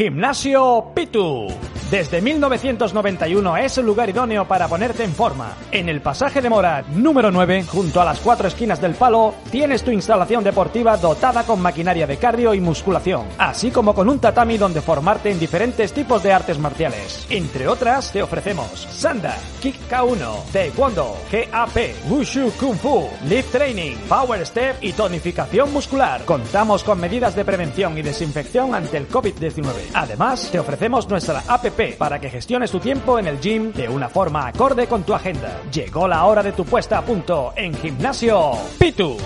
Gimnasio Pitu. Desde 1991 es el lugar idóneo para ponerte en forma. En el pasaje de Morat número 9, junto a las cuatro esquinas del palo, tienes tu instalación deportiva dotada con maquinaria de cardio y musculación, así como con un tatami donde formarte en diferentes tipos de artes marciales. Entre otras, te ofrecemos Sanda, Kick K1, Taekwondo, GAP, Wushu Kung Fu, Lift Training, Power Step y tonificación muscular. Contamos con medidas de prevención y desinfección ante el COVID-19. Además, te ofrecemos nuestra Para que gestiones tu tiempo en el gym de una forma acorde con tu agenda. Llegó la hora de tu puesta a punto en Gimnasio Pitu.